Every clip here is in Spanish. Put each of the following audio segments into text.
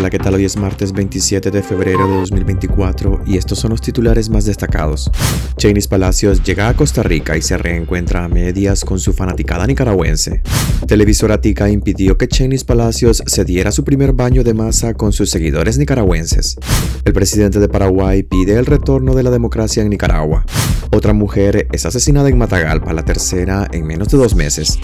Hola, ¿qué tal? Hoy es martes 27 de febrero de 2024 y estos son los titulares más destacados. Chainis Palacios llega a Costa Rica y se reencuentra a medias con su fanaticada nicaragüense. Televisora Tica impidió que Chainis Palacios se diera su primer baño de masa con sus seguidores nicaragüenses. El presidente de Paraguay pide el retorno de la democracia en Nicaragua. Otra mujer es asesinada en Matagalpa, la tercera en menos de dos meses.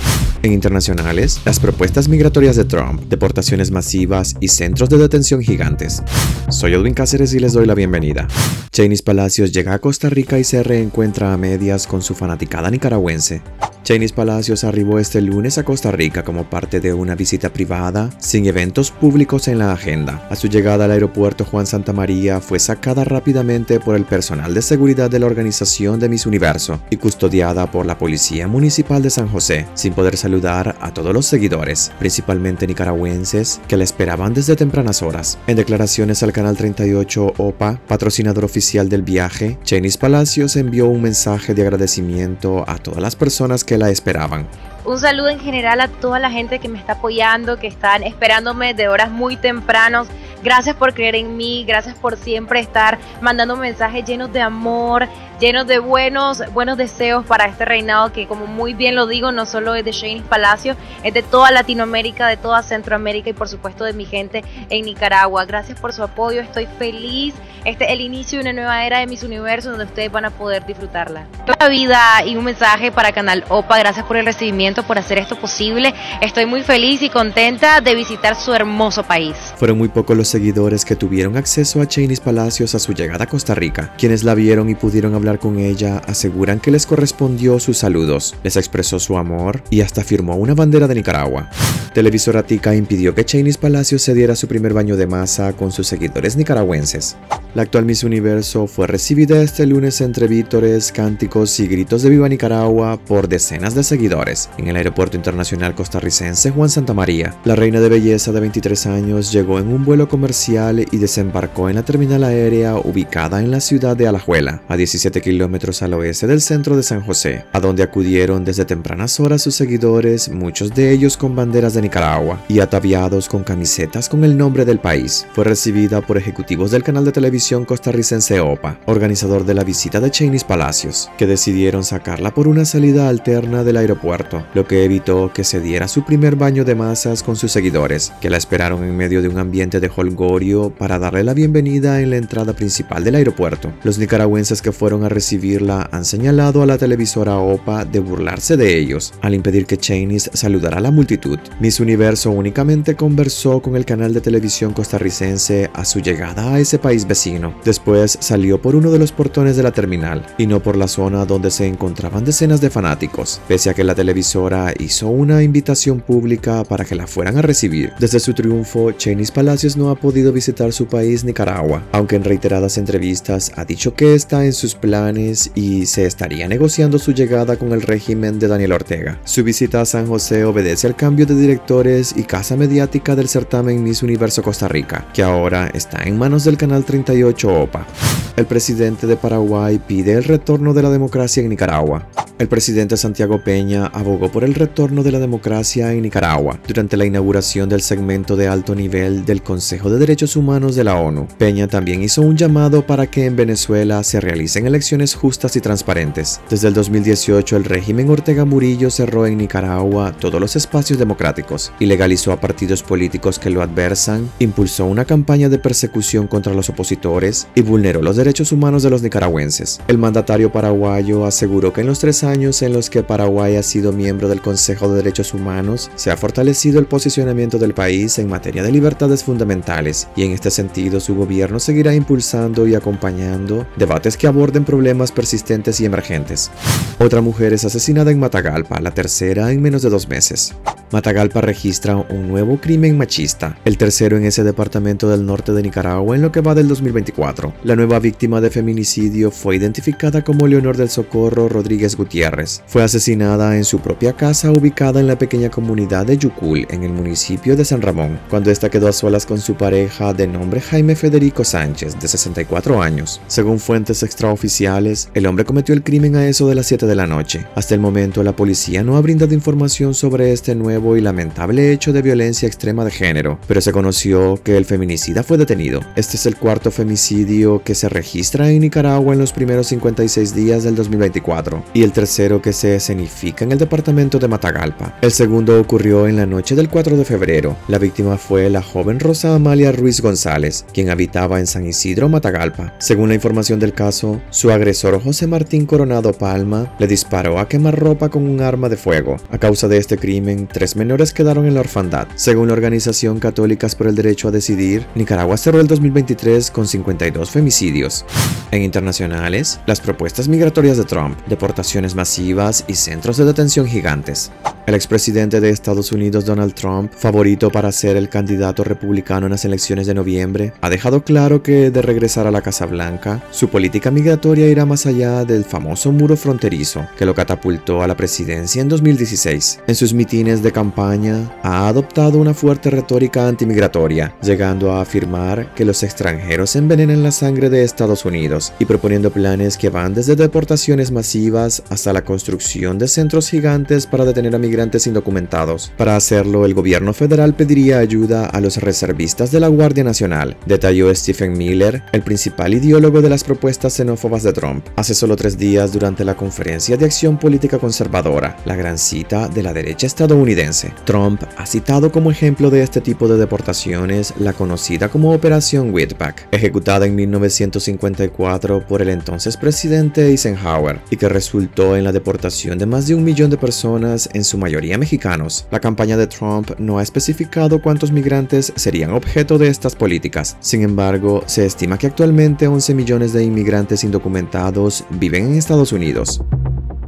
En internacionales, las propuestas migratorias de Trump, deportaciones masivas y centros de detención gigantes. Soy Edwin Cáceres y les doy la bienvenida. Chainis Palacios llega a Costa Rica y se reencuentra a medias con su fanaticada nicaragüense. Chainis Palacios arribó este lunes a Costa Rica como parte de una visita privada, sin eventos públicos en la agenda. A su llegada al aeropuerto Juan Santa María fue sacada rápidamente por el personal de seguridad de la organización de Miss Universo y custodiada por la Policía Municipal de San José, sin poder saludar a todos los seguidores, principalmente nicaragüenses, que la esperaban desde tempranas horas. En declaraciones al canal 38 OPA, patrocinador oficial del viaje, Chainis Palacios envió un mensaje de agradecimiento a todas las personas que la esperaban. Un saludo en general a toda la gente que me está apoyando, que están esperándome de horas muy tempranos. Gracias por creer en mí, gracias por siempre estar mandando mensajes llenos de amor, llenos de buenos, buenos deseos para este reinado que como muy bien lo digo, no solo es de Shane Palacio, es de toda Latinoamérica, de toda Centroamérica y por supuesto de mi gente en Nicaragua. Gracias por su apoyo, estoy feliz. Este es el inicio de una nueva era de mis universos donde ustedes van a poder disfrutarla. Toda vida y un mensaje para Canal OPA, gracias por el recibimiento, por hacer esto posible. Estoy muy feliz y contenta de visitar su hermoso país. Fueron muy pocos los seguidores que tuvieron acceso a Chainis Palacios a su llegada a Costa Rica. Quienes la vieron y pudieron hablar con ella aseguran que les correspondió sus saludos, les expresó su amor y hasta firmó una bandera de Nicaragua. Televisora Tica impidió que Chainis Palacios se diera su primer baño de masa con sus seguidores nicaragüenses. La actual Miss Universo fue recibida este lunes entre vítores, cánticos y gritos de Viva Nicaragua por decenas de seguidores en el Aeropuerto Internacional Costarricense Juan Santa María. La reina de belleza de 23 años llegó en un vuelo comercial y desembarcó en la terminal aérea ubicada en la ciudad de Alajuela, a 17 kilómetros al oeste del centro de San José, a donde acudieron desde tempranas horas sus seguidores, muchos de ellos con banderas de Nicaragua y ataviados con camisetas con el nombre del país. Fue recibida por ejecutivos del canal de televisión costarricense OPA, organizador de la visita de Chainis Palacios, que decidieron sacarla por una salida alterna del aeropuerto, lo que evitó que se diera su primer baño de masas con sus seguidores, que la esperaron en medio de un ambiente de holgorio para darle la bienvenida en la entrada principal del aeropuerto. Los nicaragüenses que fueron a recibirla han señalado a la televisora OPA de burlarse de ellos, al impedir que Chainis saludara a la multitud. Miss Universo únicamente conversó con el canal de televisión costarricense a su llegada a ese país vecino Después salió por uno de los portones de la terminal y no por la zona donde se encontraban decenas de fanáticos, pese a que la televisora hizo una invitación pública para que la fueran a recibir. Desde su triunfo, Chainis Palacios no ha podido visitar su país Nicaragua, aunque en reiteradas entrevistas ha dicho que está en sus planes y se estaría negociando su llegada con el régimen de Daniel Ortega. Su visita a San José obedece al cambio de directores y casa mediática del certamen Miss Universo Costa Rica, que ahora está en manos del canal 38 OPA. El presidente de Paraguay pide el retorno de la democracia en Nicaragua. El presidente Santiago Peña abogó por el retorno de la democracia en Nicaragua durante la inauguración del segmento de alto nivel del Consejo de Derechos Humanos de la ONU. Peña también hizo un llamado para que en Venezuela se realicen elecciones justas y transparentes. Desde el 2018 el régimen Ortega Murillo cerró en Nicaragua todos los espacios democráticos, ilegalizó a partidos políticos que lo adversan, impulsó una campaña de persecución contra los opositores y vulneró los derechos humanos de los nicaragüenses. El mandatario paraguayo aseguró que en los tres años en los que Paraguay ha sido miembro del Consejo de Derechos Humanos, se ha fortalecido el posicionamiento del país en materia de libertades fundamentales y en este sentido su gobierno seguirá impulsando y acompañando debates que aborden problemas persistentes y emergentes. Otra mujer es asesinada en Matagalpa, la tercera en menos de dos meses. Matagalpa registra un nuevo crimen machista, el tercero en ese departamento del norte de Nicaragua en lo que va del 2024. La nueva víctima de feminicidio fue identificada como Leonor del Socorro Rodríguez Gutiérrez. Fue asesinada en su propia casa ubicada en la pequeña comunidad de Yucul, en el municipio de San Ramón, cuando esta quedó a solas con su pareja de nombre Jaime Federico Sánchez, de 64 años. Según fuentes extraoficiales, el hombre cometió el crimen a eso de las 7 de la noche. Hasta el momento, la policía no ha brindado información sobre este nuevo y lamentable hecho de violencia extrema de género, pero se conoció que el feminicida fue detenido. Este es el cuarto femicidio que se registra en Nicaragua en los primeros 56 días del 2024 y el tercero que se escenifica en el departamento de Matagalpa. El segundo ocurrió en la noche del 4 de febrero. La víctima fue la joven Rosa Amalia Ruiz González, quien habitaba en San Isidro, Matagalpa. Según la información del caso, su agresor José Martín Coronado Palma le disparó a quemarropa con un arma de fuego. A causa de este crimen, tres menores quedaron en la orfandad. Según la organización Católicas por el Derecho a Decidir, Nicaragua cerró el 2023 con 52 femicidios. En internacionales, las propuestas migratorias de Trump, deportaciones masivas y centros de detención gigantes. El expresidente de Estados Unidos Donald Trump, favorito para ser el candidato republicano en las elecciones de noviembre, ha dejado claro que de regresar a la Casa Blanca, su política migratoria irá más allá del famoso muro fronterizo que lo catapultó a la presidencia en 2016. En sus mitines de campaña, ha adoptado una fuerte retórica antimigratoria, llegando a afirmar que los extranjeros envenenan la sangre de Estados Unidos y proponiendo planes que van desde deportaciones masivas hasta la construcción de centros gigantes para detener a migrantes indocumentados. Para hacerlo, el gobierno federal pediría ayuda a los reservistas de la Guardia Nacional, detalló Stephen Miller, el principal ideólogo de las propuestas xenófobas de Trump, hace solo tres días durante la Conferencia de Acción Política Conservadora, la gran cita de la derecha estadounidense. Trump ha citado como ejemplo de este tipo de deportaciones la conocida como Operación Whitback, ejecutada en 1954 por el entonces presidente Eisenhower y que resultó en la deportación de más de un millón de personas en su mayoría mexicanos. La campaña de Trump no ha especificado cuántos migrantes serían objeto de estas políticas. Sin embargo, se estima que actualmente 11 millones de inmigrantes indocumentados viven en Estados Unidos.